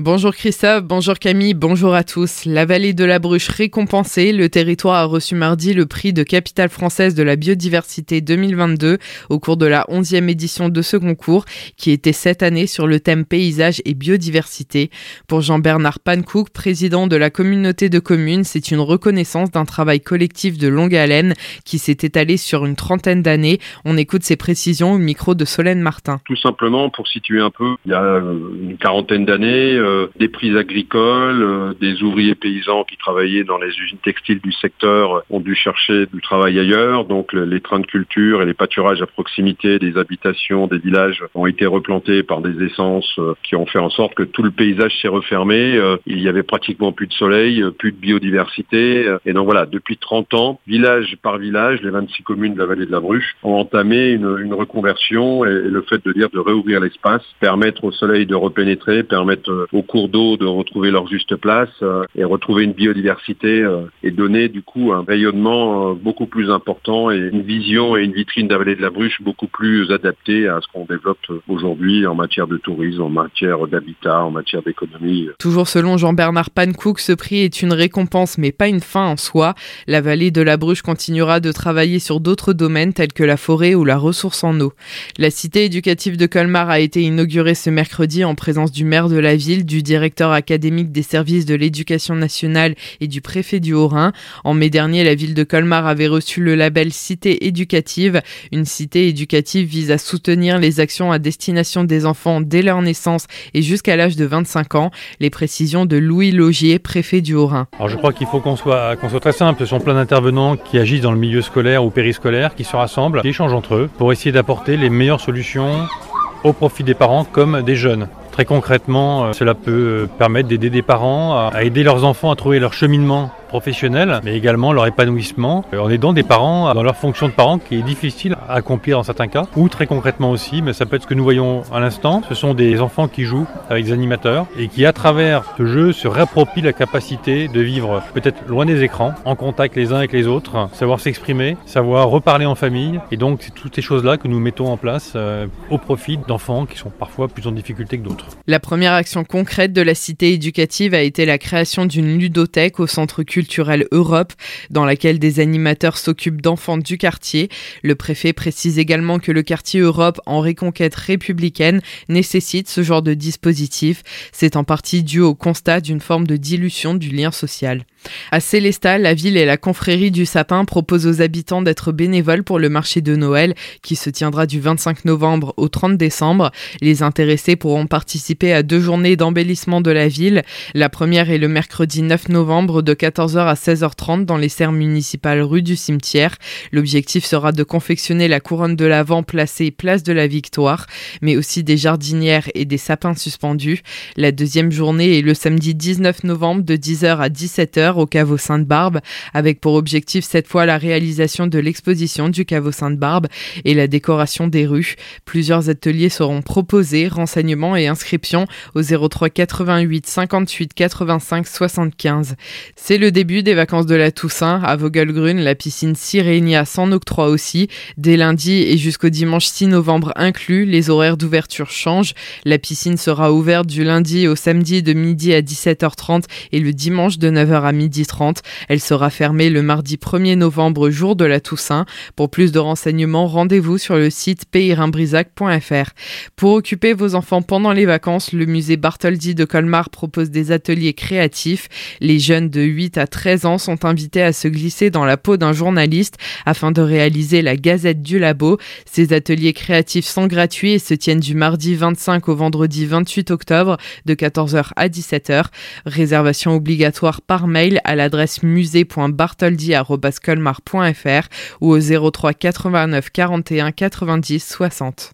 Bonjour Christophe, bonjour Camille, bonjour à tous. La vallée de la Bruche récompensée, le territoire a reçu mardi le prix de capitale française de la biodiversité 2022 au cours de la 11e édition de ce concours qui était cette année sur le thème paysage et biodiversité. Pour Jean-Bernard Pankouk, président de la communauté de communes, c'est une reconnaissance d'un travail collectif de longue haleine qui s'est étalé sur une trentaine d'années. On écoute ses précisions au micro de Solène Martin. Tout simplement pour situer un peu, il y a une quarantaine d'années, euh, des prises agricoles, euh, des ouvriers paysans qui travaillaient dans les usines textiles du secteur ont dû chercher du travail ailleurs. Donc les trains de culture et les pâturages à proximité des habitations, des villages ont été replantés par des essences euh, qui ont fait en sorte que tout le paysage s'est refermé. Il y avait pratiquement plus de soleil, plus de biodiversité. Et donc voilà, depuis 30 ans, village par village, les 26 communes de la vallée de la Bruche ont entamé une, une reconversion et, le fait de dire de réouvrir l'espace, permettre au soleil de repénétrer, permettre aux cours d'eau de retrouver leur juste place euh, et retrouver une biodiversité euh, et donner du coup un rayonnement euh, beaucoup plus important et une vision et une vitrine de de la Bruche beaucoup plus adaptée à ce qu'on développe aujourd'hui en matière de tourisme, en matière d'habitat, en matière d'économie. Toujours selon Jean-Bernard Pankouk, ce prix est une récompense mais pas une fin en soi. La vallée de la Bruche continuera de travailler sur d'autres domaines tels que la forêt ou la ressource en eau. La cité éducative de Colmar a été inaugurée ce mercredi en présence du maire de la ville, du directeur académique des services de l'éducation nationale et du préfet du Haut-Rhin. En mai dernier, la ville de Colmar avait reçu le label Cité éducative. Une cité éducative vise à soutenir les actions à destination des enfants dès leur naissance et jusqu'à l'âge de 25 ans. Les précisions de Louis Logier, préfet du Haut-Rhin. Alors je crois qu'il faut qu'on soit, qu'on soit très simple. Ce sont plein d'intervenants qui agissent dans le milieu scolaire ou périscolaire, qui se rassemblent, qui échangent entre eux pour essayer d'apporter les meilleures solutions au profit des parents comme des jeunes. Très concrètement, euh, cela peut euh, permettre d'aider des parents à aider leurs enfants à trouver leur cheminement professionnel, mais également leur épanouissement. En aidant des parents dans leur fonction de parents qui est difficile à accomplir dans certains cas, ou très concrètement aussi, mais ça peut être ce que nous voyons à l'instant, ce sont des enfants qui jouent avec des animateurs et qui à travers ce jeu se réapproprient la capacité de vivre peut-être loin des écrans, en contact les uns avec les autres, savoir s'exprimer, savoir reparler en famille, et donc c'est toutes ces choses-là que nous mettons en place euh, au profit d'enfants qui sont parfois plus en difficulté que d'autres. La première action concrète de la cité éducative a été la création d'une ludothèque au centre culturel culturelle Europe, dans laquelle des animateurs s'occupent d'enfants du quartier. Le préfet précise également que le quartier Europe, en reconquête républicaine, nécessite ce genre de dispositif. C'est en partie dû au constat d'une forme de dilution du lien social. À Célestat, la ville et la confrérie du sapin proposent aux habitants d'être bénévoles pour le marché de Noël qui se tiendra du 25 novembre au 30 décembre. Les intéressés pourront participer à deux journées d'embellissement de la ville. La première est le mercredi 9 novembre de 14h à 16h30 dans les serres municipales rue du cimetière. L'objectif sera de confectionner la couronne de l'Avent placée place de la Victoire, mais aussi des jardinières et des sapins suspendus. La deuxième journée est le samedi 19 novembre de 10h à 17h au caveau Sainte-Barbe, avec pour objectif cette fois la réalisation de l'exposition du caveau Sainte-Barbe et la décoration des rues. Plusieurs ateliers seront proposés, renseignements et inscriptions au 03 88 58 85 75. C'est le début des vacances de la Toussaint. À Vogelgrün, la piscine Sirenia s'en octroie aussi. Dès lundi et jusqu'au dimanche 6 novembre inclus, les horaires d'ouverture changent. La piscine sera ouverte du lundi au samedi de midi à 17h30 et le dimanche de 9h à midi 30. Elle sera fermée le mardi 1er novembre, jour de la Toussaint. Pour plus de renseignements, rendez-vous sur le site peyrinbrisac.fr. Pour occuper vos enfants pendant les vacances, le musée Bartholdi de Colmar propose des ateliers créatifs. Les jeunes de 8 à 13 ans sont invités à se glisser dans la peau d'un journaliste afin de réaliser la Gazette du Labo. Ces ateliers créatifs sont gratuits et se tiennent du mardi 25 au vendredi 28 octobre de 14h à 17h. Réservation obligatoire par mail à l'adresse musée.bartholdi.colmar.fr ou au 03 89 41 90 60.